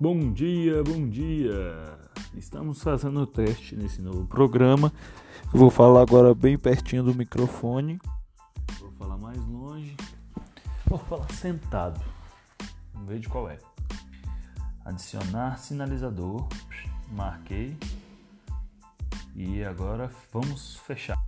Bom dia, bom dia! Estamos fazendo o teste nesse novo programa. Eu vou falar agora bem pertinho do microfone. Vou falar mais longe. Vou falar sentado. Vamos ver de qual é. Adicionar sinalizador. Marquei. E agora vamos fechar.